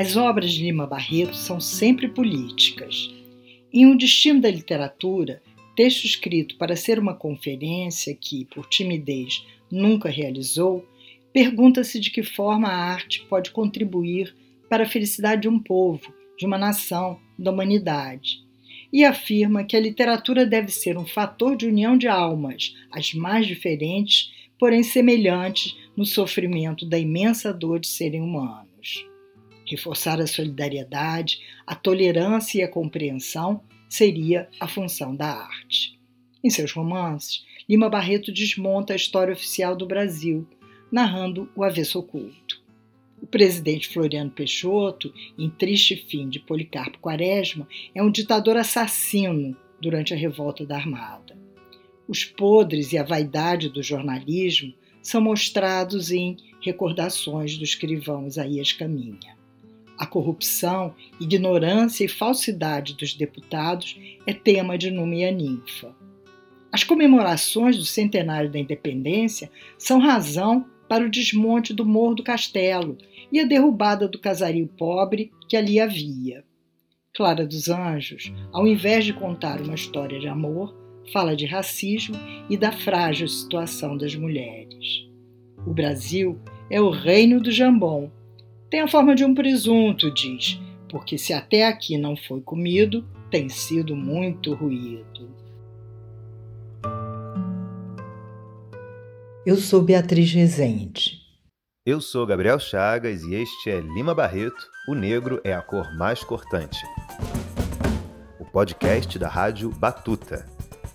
As obras de Lima Barreto são sempre políticas. Em Um Destino da Literatura, texto escrito para ser uma conferência que, por timidez, nunca realizou, pergunta-se de que forma a arte pode contribuir para a felicidade de um povo, de uma nação, da humanidade. E afirma que a literatura deve ser um fator de união de almas, as mais diferentes, porém semelhantes no sofrimento da imensa dor de serem humanos. Reforçar a solidariedade, a tolerância e a compreensão seria a função da arte. Em seus romances, Lima Barreto desmonta a história oficial do Brasil, narrando o avesso oculto. O presidente Floriano Peixoto, em Triste Fim de Policarpo Quaresma, é um ditador assassino durante a revolta da Armada. Os podres e a vaidade do jornalismo são mostrados em Recordações do escrivão Isaías Caminha. A corrupção, ignorância e falsidade dos deputados é tema de Numa e a Ninfa. As comemorações do centenário da independência são razão para o desmonte do Morro do Castelo e a derrubada do casario pobre que ali havia. Clara dos Anjos, ao invés de contar uma história de amor, fala de racismo e da frágil situação das mulheres. O Brasil é o reino do jambon, tem a forma de um presunto, diz, porque se até aqui não foi comido, tem sido muito ruído. Eu sou Beatriz Rezende. Eu sou Gabriel Chagas e este é Lima Barreto, O Negro é a Cor Mais Cortante. O podcast da Rádio Batuta.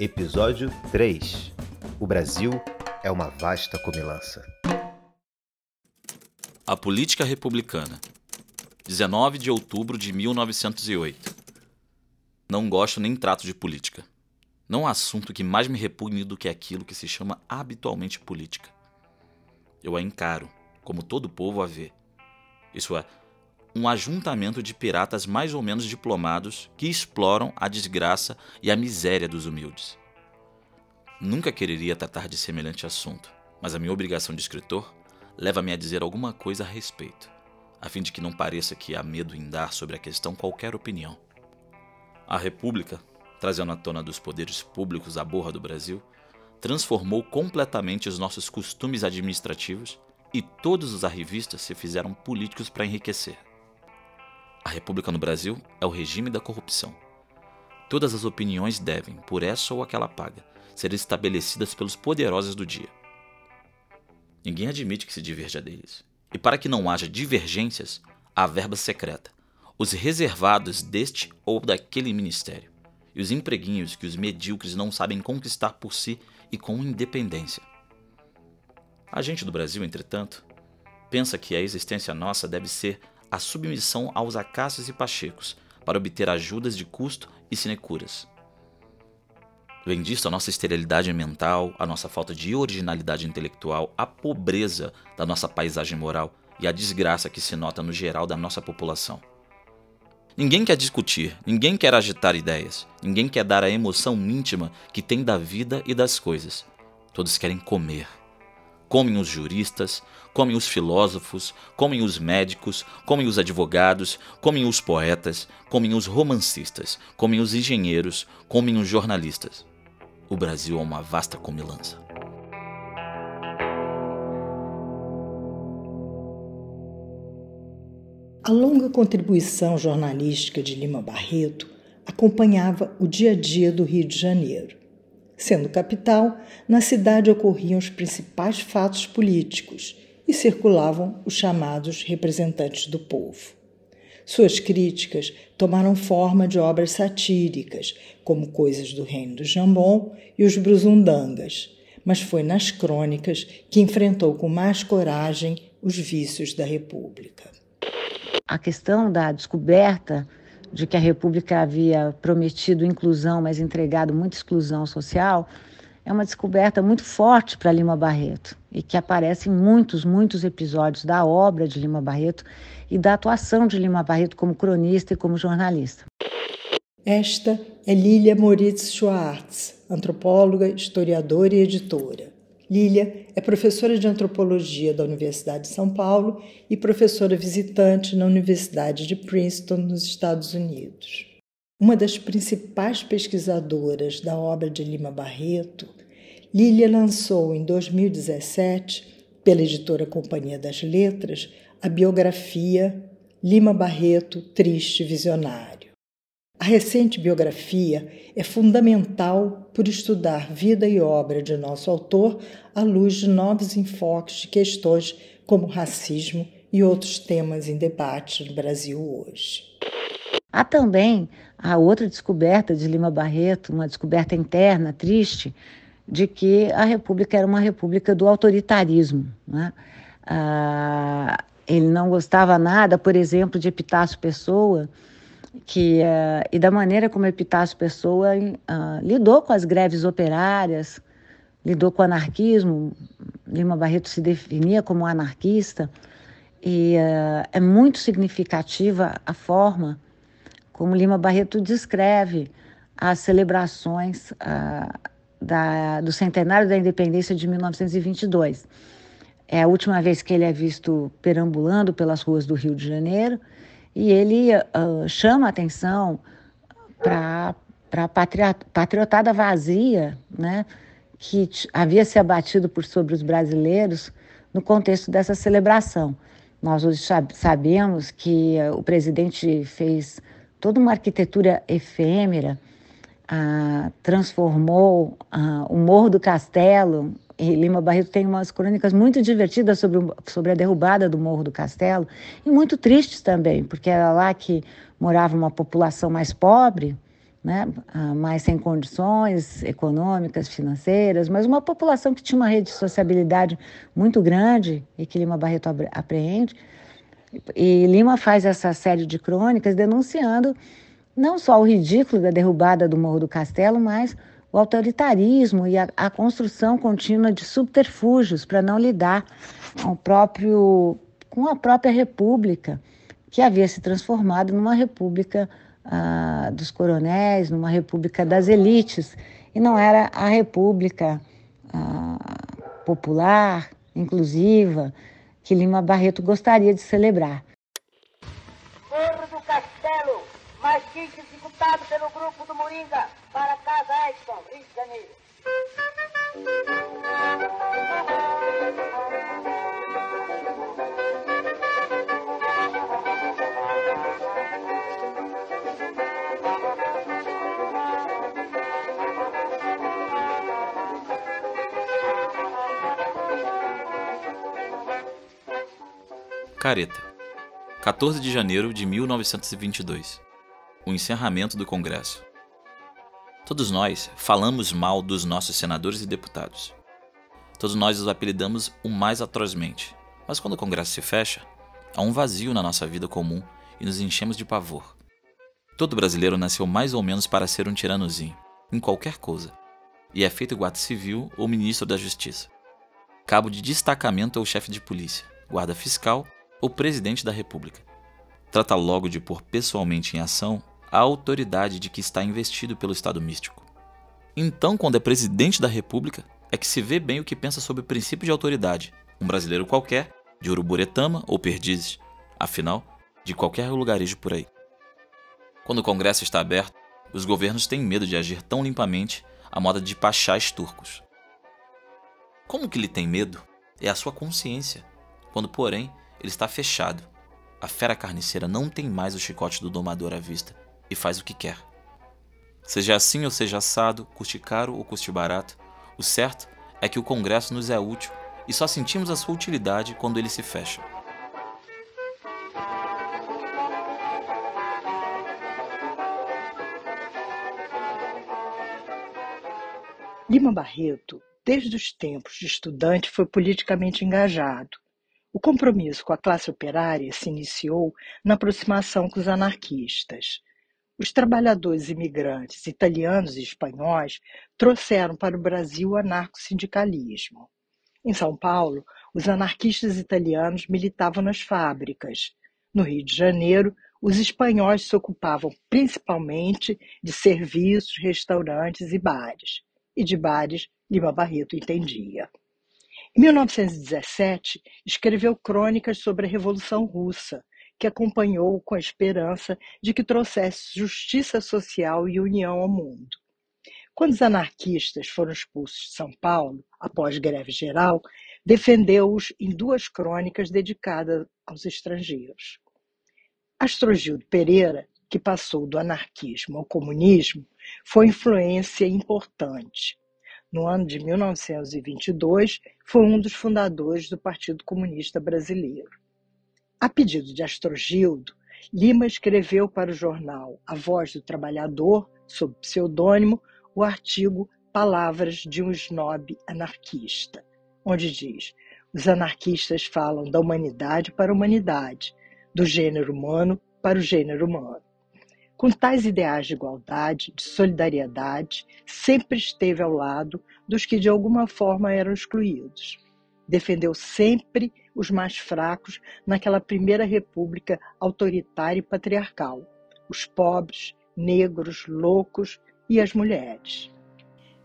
Episódio 3. O Brasil é uma vasta comilança. A Política Republicana, 19 de outubro de 1908. Não gosto nem trato de política. Não há assunto que mais me repugne do que aquilo que se chama habitualmente política. Eu a encaro, como todo povo a vê. Isso é, um ajuntamento de piratas mais ou menos diplomados que exploram a desgraça e a miséria dos humildes. Nunca quereria tratar de semelhante assunto, mas a minha obrigação de escritor leva-me a dizer alguma coisa a respeito, a fim de que não pareça que há medo em dar sobre a questão qualquer opinião. A República, trazendo à tona dos poderes públicos a borra do Brasil, transformou completamente os nossos costumes administrativos e todos os arrivistas se fizeram políticos para enriquecer. A República no Brasil é o regime da corrupção. Todas as opiniões devem, por essa ou aquela paga, ser estabelecidas pelos poderosos do dia. Ninguém admite que se diverja deles. E para que não haja divergências, há verba secreta, os reservados deste ou daquele ministério, e os empreguinhos que os medíocres não sabem conquistar por si e com independência. A gente do Brasil, entretanto, pensa que a existência nossa deve ser a submissão aos acácios e pachecos para obter ajudas de custo e sinecuras. Vem disso a nossa esterilidade mental, a nossa falta de originalidade intelectual, a pobreza da nossa paisagem moral e a desgraça que se nota no geral da nossa população. Ninguém quer discutir, ninguém quer agitar ideias, ninguém quer dar a emoção íntima que tem da vida e das coisas. Todos querem comer. Comem os juristas, comem os filósofos, comem os médicos, comem os advogados, comem os poetas, comem os romancistas, comem os engenheiros, comem os jornalistas o Brasil é uma vasta comilança. A longa contribuição jornalística de Lima Barreto acompanhava o dia a dia do Rio de Janeiro. Sendo capital, na cidade ocorriam os principais fatos políticos e circulavam os chamados representantes do povo. Suas críticas tomaram forma de obras satíricas, como Coisas do Reino do Jambon e Os Bruzundangas, mas foi nas crônicas que enfrentou com mais coragem os vícios da República. A questão da descoberta de que a República havia prometido inclusão, mas entregado muita exclusão social, é uma descoberta muito forte para Lima Barreto e que aparece em muitos, muitos episódios da obra de Lima Barreto e da atuação de Lima Barreto como cronista e como jornalista. Esta é Lilia Moritz Schwartz, antropóloga, historiadora e editora. Lília é professora de antropologia da Universidade de São Paulo e professora visitante na Universidade de Princeton, nos Estados Unidos. Uma das principais pesquisadoras da obra de Lima Barreto, Lília lançou em 2017, pela editora Companhia das Letras, a biografia Lima Barreto, Triste Visionário. A recente biografia é fundamental por estudar vida e obra de nosso autor à luz de novos enfoques de questões como racismo e outros temas em debate no Brasil hoje. Há também a outra descoberta de Lima Barreto, uma descoberta interna triste, de que a República era uma república do autoritarismo. Né? Ah, ele não gostava nada, por exemplo, de Epitácio Pessoa, que uh, e da maneira como Epitácio Pessoa uh, lidou com as greves operárias, lidou com o anarquismo. Lima Barreto se definia como anarquista e uh, é muito significativa a forma como Lima Barreto descreve as celebrações da, do centenário da independência de 1922. É a última vez que ele é visto perambulando pelas ruas do Rio de Janeiro e ele uh, chama a atenção para a patriotada vazia, né, que havia se abatido por sobre os brasileiros no contexto dessa celebração. Nós hoje sabemos que uh, o presidente fez toda uma arquitetura efêmera, uh, transformou uh, o Morro do Castelo e Lima Barreto tem umas crônicas muito divertidas sobre, sobre a derrubada do Morro do Castelo e muito tristes também, porque era lá que morava uma população mais pobre, né, ah, mais sem condições econômicas, financeiras, mas uma população que tinha uma rede de sociabilidade muito grande e que Lima Barreto apreende. E Lima faz essa série de crônicas denunciando não só o ridículo da derrubada do Morro do Castelo, mas o autoritarismo e a, a construção contínua de subterfúgios para não lidar com, próprio, com a própria república, que havia se transformado numa república ah, dos coronéis, numa república das elites, e não era a república ah, popular, inclusiva, que Lima Barreto gostaria de celebrar. Morro do Castelo, mais quente executado pelo grupo do Moringa para Casa Edson, Rio de Janeiro. Careta, 14 de janeiro de 1922. O encerramento do Congresso. Todos nós falamos mal dos nossos senadores e deputados. Todos nós os apelidamos o mais atrozmente. Mas quando o Congresso se fecha, há um vazio na nossa vida comum e nos enchemos de pavor. Todo brasileiro nasceu mais ou menos para ser um tiranozinho, em qualquer coisa, e é feito guarda civil ou ministro da Justiça. Cabo de destacamento ou chefe de polícia, guarda fiscal ou presidente da República. Trata logo de pôr pessoalmente em ação a autoridade de que está investido pelo Estado místico. Então, quando é presidente da República, é que se vê bem o que pensa sobre o princípio de autoridade, um brasileiro qualquer, de Uruburetama ou Perdizes, afinal, de qualquer lugarejo por aí. Quando o Congresso está aberto, os governos têm medo de agir tão limpamente à moda de pachás turcos. Como que ele tem medo? É a sua consciência, quando, porém, ele está fechado. A fera carniceira não tem mais o chicote do domador à vista e faz o que quer. Seja assim ou seja assado, custe caro ou custe barato, o certo é que o Congresso nos é útil e só sentimos a sua utilidade quando ele se fecha. Lima Barreto, desde os tempos de estudante, foi politicamente engajado. O compromisso com a classe operária se iniciou na aproximação com os anarquistas. Os trabalhadores imigrantes italianos e espanhóis trouxeram para o Brasil o anarco-sindicalismo. Em São Paulo, os anarquistas italianos militavam nas fábricas. No Rio de Janeiro, os espanhóis se ocupavam principalmente de serviços, restaurantes e bares. E de bares, Lima Barreto entendia. Em 1917, escreveu crônicas sobre a Revolução Russa, que acompanhou com a esperança de que trouxesse justiça social e união ao mundo. Quando os anarquistas foram expulsos de São Paulo, após greve geral, defendeu-os em duas crônicas dedicadas aos estrangeiros. Astrogildo Pereira, que passou do anarquismo ao comunismo, foi influência importante. No ano de 1922, foi um dos fundadores do Partido Comunista Brasileiro. A pedido de Astrogildo, Lima escreveu para o jornal A Voz do Trabalhador, sob pseudônimo, o artigo Palavras de um Snob Anarquista, onde diz: os anarquistas falam da humanidade para a humanidade, do gênero humano para o gênero humano. Com tais ideais de igualdade, de solidariedade, sempre esteve ao lado dos que de alguma forma eram excluídos. Defendeu sempre os mais fracos naquela primeira república autoritária e patriarcal, os pobres, negros, loucos e as mulheres.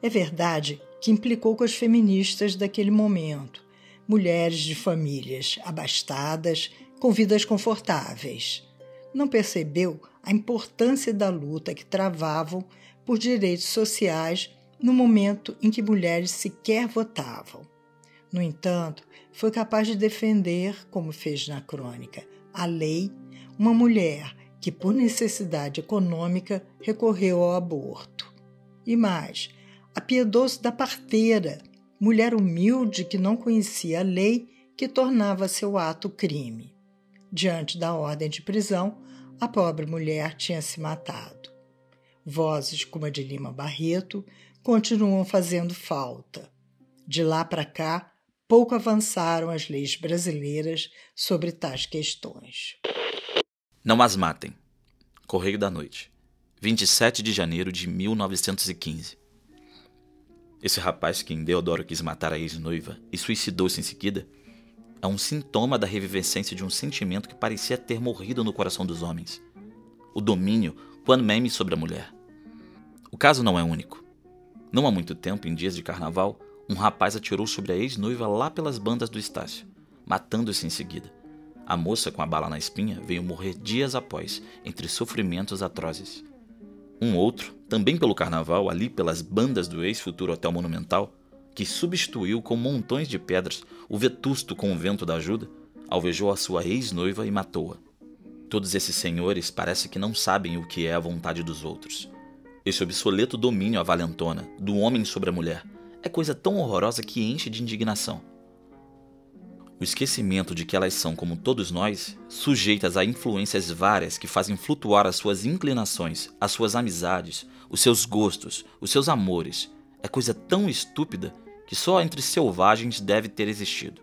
É verdade que implicou com as feministas daquele momento, mulheres de famílias abastadas, com vidas confortáveis. Não percebeu a importância da luta que travavam por direitos sociais no momento em que mulheres sequer votavam. No entanto, foi capaz de defender, como fez na crônica, a lei, uma mulher que, por necessidade econômica, recorreu ao aborto. E mais, apiedou-se da parteira, mulher humilde que não conhecia a lei que tornava seu ato crime. Diante da ordem de prisão, a pobre mulher tinha se matado. Vozes como a de Lima Barreto continuam fazendo falta. De lá para cá, pouco avançaram as leis brasileiras sobre tais questões. Não as matem. Correio da Noite, 27 de janeiro de 1915. Esse rapaz que Deodoro quis matar a ex-noiva e suicidou-se em seguida é um sintoma da revivescência de um sentimento que parecia ter morrido no coração dos homens: o domínio meme sobre a mulher. O caso não é único. Não há muito tempo, em dias de carnaval, um rapaz atirou sobre a ex-noiva lá pelas bandas do Estácio, matando-se em seguida. A moça com a bala na espinha veio morrer dias após, entre sofrimentos atrozes. Um outro, também pelo carnaval, ali pelas bandas do ex-futuro Hotel Monumental, que substituiu com montões de pedras o vetusto convento da ajuda, alvejou a sua ex-noiva e matou-a. Todos esses senhores parece que não sabem o que é a vontade dos outros. Esse obsoleto domínio à valentona, do homem sobre a mulher, é coisa tão horrorosa que enche de indignação. O esquecimento de que elas são, como todos nós, sujeitas a influências várias que fazem flutuar as suas inclinações, as suas amizades, os seus gostos, os seus amores, é coisa tão estúpida que só entre selvagens deve ter existido.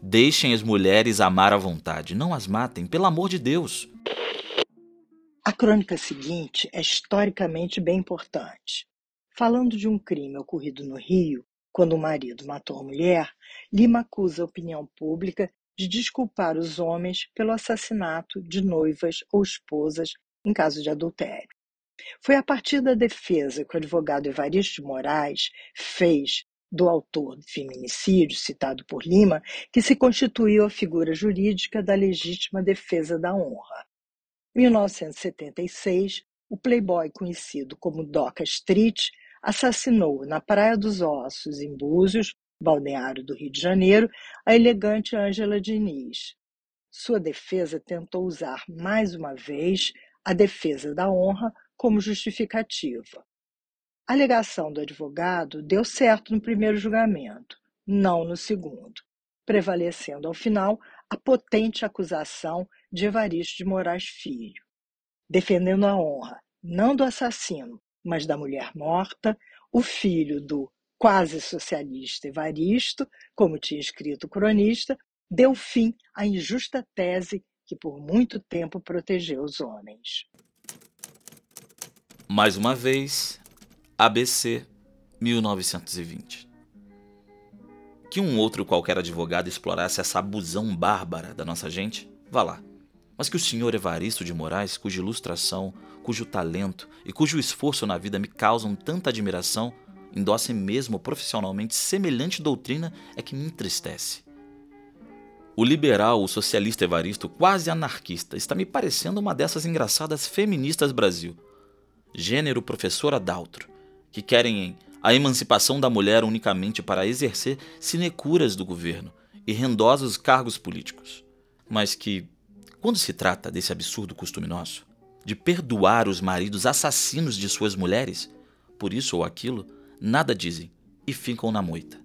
Deixem as mulheres amar à vontade, não as matem, pelo amor de Deus. A crônica seguinte é historicamente bem importante. Falando de um crime ocorrido no Rio, quando o marido matou a mulher, Lima acusa a opinião pública de desculpar os homens pelo assassinato de noivas ou esposas em caso de adultério. Foi a partir da defesa que o advogado Evaristo de Moraes fez do autor do feminicídio citado por Lima que se constituiu a figura jurídica da legítima defesa da honra. Em 1976, o playboy conhecido como Doca Street assassinou na Praia dos Ossos, em Búzios, balneário do Rio de Janeiro, a elegante Ângela Diniz. Sua defesa tentou usar mais uma vez a defesa da honra como justificativa. A alegação do advogado deu certo no primeiro julgamento, não no segundo, prevalecendo ao final a potente acusação de Evaristo de Moraes Filho. Defendendo a honra, não do assassino, mas da mulher morta, o filho do quase socialista Evaristo, como tinha escrito o cronista, deu fim à injusta tese que por muito tempo protegeu os homens. Mais uma vez, ABC 1920. Que um outro qualquer advogado explorasse essa abusão bárbara da nossa gente, vá lá. Mas que o senhor Evaristo de Moraes, cuja ilustração, cujo talento e cujo esforço na vida me causam tanta admiração, endossem mesmo profissionalmente semelhante doutrina é que me entristece. O liberal, o socialista Evaristo, quase anarquista, está me parecendo uma dessas engraçadas feministas Brasil. Gênero professor Adaltro, que querem a emancipação da mulher unicamente para exercer sinecuras do governo e rendosos cargos políticos. Mas que, quando se trata desse absurdo costume nosso, de perdoar os maridos assassinos de suas mulheres, por isso ou aquilo, nada dizem e ficam na moita.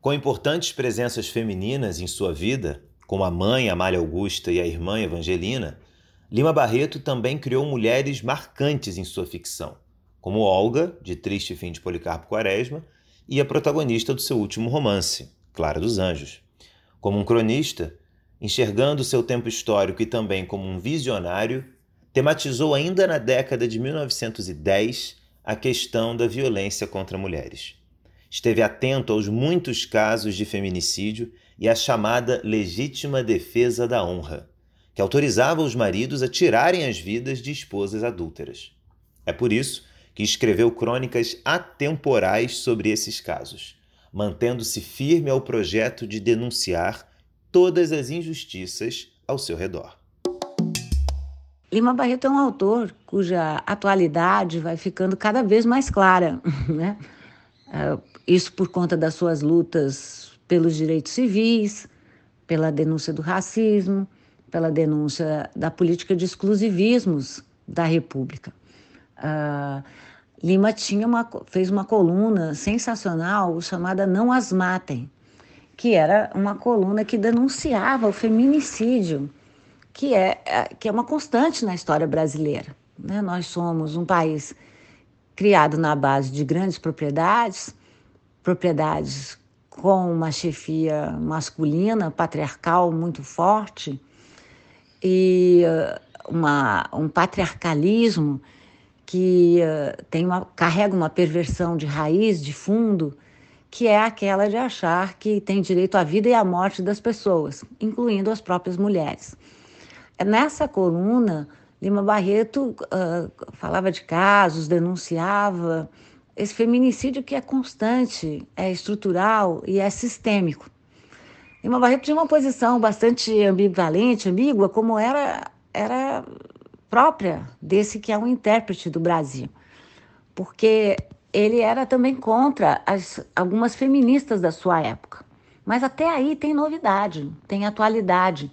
Com importantes presenças femininas em sua vida, como a mãe Amália Augusta e a irmã Evangelina, Lima Barreto também criou mulheres marcantes em sua ficção, como Olga, de Triste Fim de Policarpo Quaresma, e a protagonista do seu último romance, Clara dos Anjos. Como um cronista, enxergando seu tempo histórico e também como um visionário, tematizou ainda na década de 1910 a questão da violência contra mulheres esteve atento aos muitos casos de feminicídio e à chamada legítima defesa da honra, que autorizava os maridos a tirarem as vidas de esposas adúlteras. É por isso que escreveu crônicas atemporais sobre esses casos, mantendo-se firme ao projeto de denunciar todas as injustiças ao seu redor. Lima Barreto é um autor cuja atualidade vai ficando cada vez mais clara, né? Ah, isso por conta das suas lutas pelos direitos civis, pela denúncia do racismo, pela denúncia da política de exclusivismos da República. Uh, Lima tinha uma, fez uma coluna sensacional chamada Não As Matem, que era uma coluna que denunciava o feminicídio, que é, é que é uma constante na história brasileira. Né? Nós somos um país criado na base de grandes propriedades, propriedades com uma chefia masculina, patriarcal muito forte, e uh, uma, um patriarcalismo que uh, tem uma, carrega uma perversão de raiz, de fundo, que é aquela de achar que tem direito à vida e à morte das pessoas, incluindo as próprias mulheres. Nessa coluna, Lima Barreto uh, falava de casos, denunciava esse feminicídio que é constante, é estrutural e é sistêmico. Lima Barreto tinha uma posição bastante ambivalente, ambígua, como era, era própria desse que é um intérprete do Brasil, porque ele era também contra as, algumas feministas da sua época. Mas até aí tem novidade, tem atualidade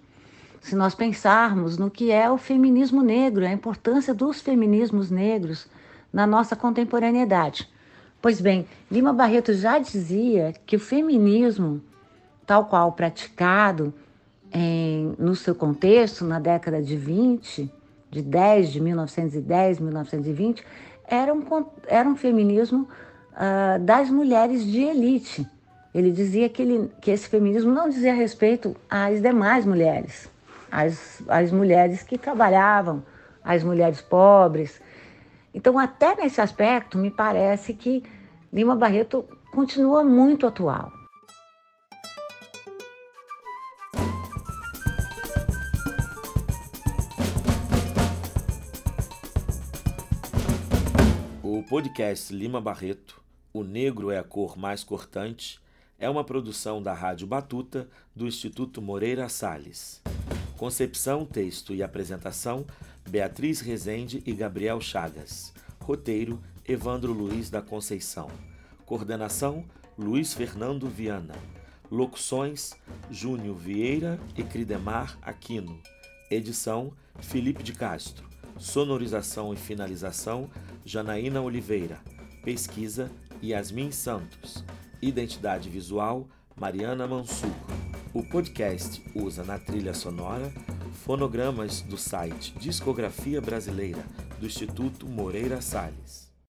se nós pensarmos no que é o feminismo negro, a importância dos feminismos negros na nossa contemporaneidade. Pois bem, Lima Barreto já dizia que o feminismo, tal qual praticado em, no seu contexto, na década de 20, de 10, de 1910, 1920, era um, era um feminismo uh, das mulheres de elite. Ele dizia que, ele, que esse feminismo não dizia respeito às demais mulheres, as, as mulheres que trabalhavam, as mulheres pobres. Então, até nesse aspecto, me parece que Lima Barreto continua muito atual. Podcast Lima Barreto, O Negro é a Cor Mais Cortante, é uma produção da Rádio Batuta do Instituto Moreira Salles. Concepção, texto e apresentação: Beatriz Rezende e Gabriel Chagas. Roteiro: Evandro Luiz da Conceição. Coordenação: Luiz Fernando Viana. Locuções: Júnior Vieira e Cridemar Aquino. Edição: Felipe de Castro. Sonorização e finalização: Janaína Oliveira. Pesquisa: Yasmin Santos. Identidade visual: Mariana Mansur. O podcast usa na trilha sonora fonogramas do site Discografia Brasileira do Instituto Moreira Salles.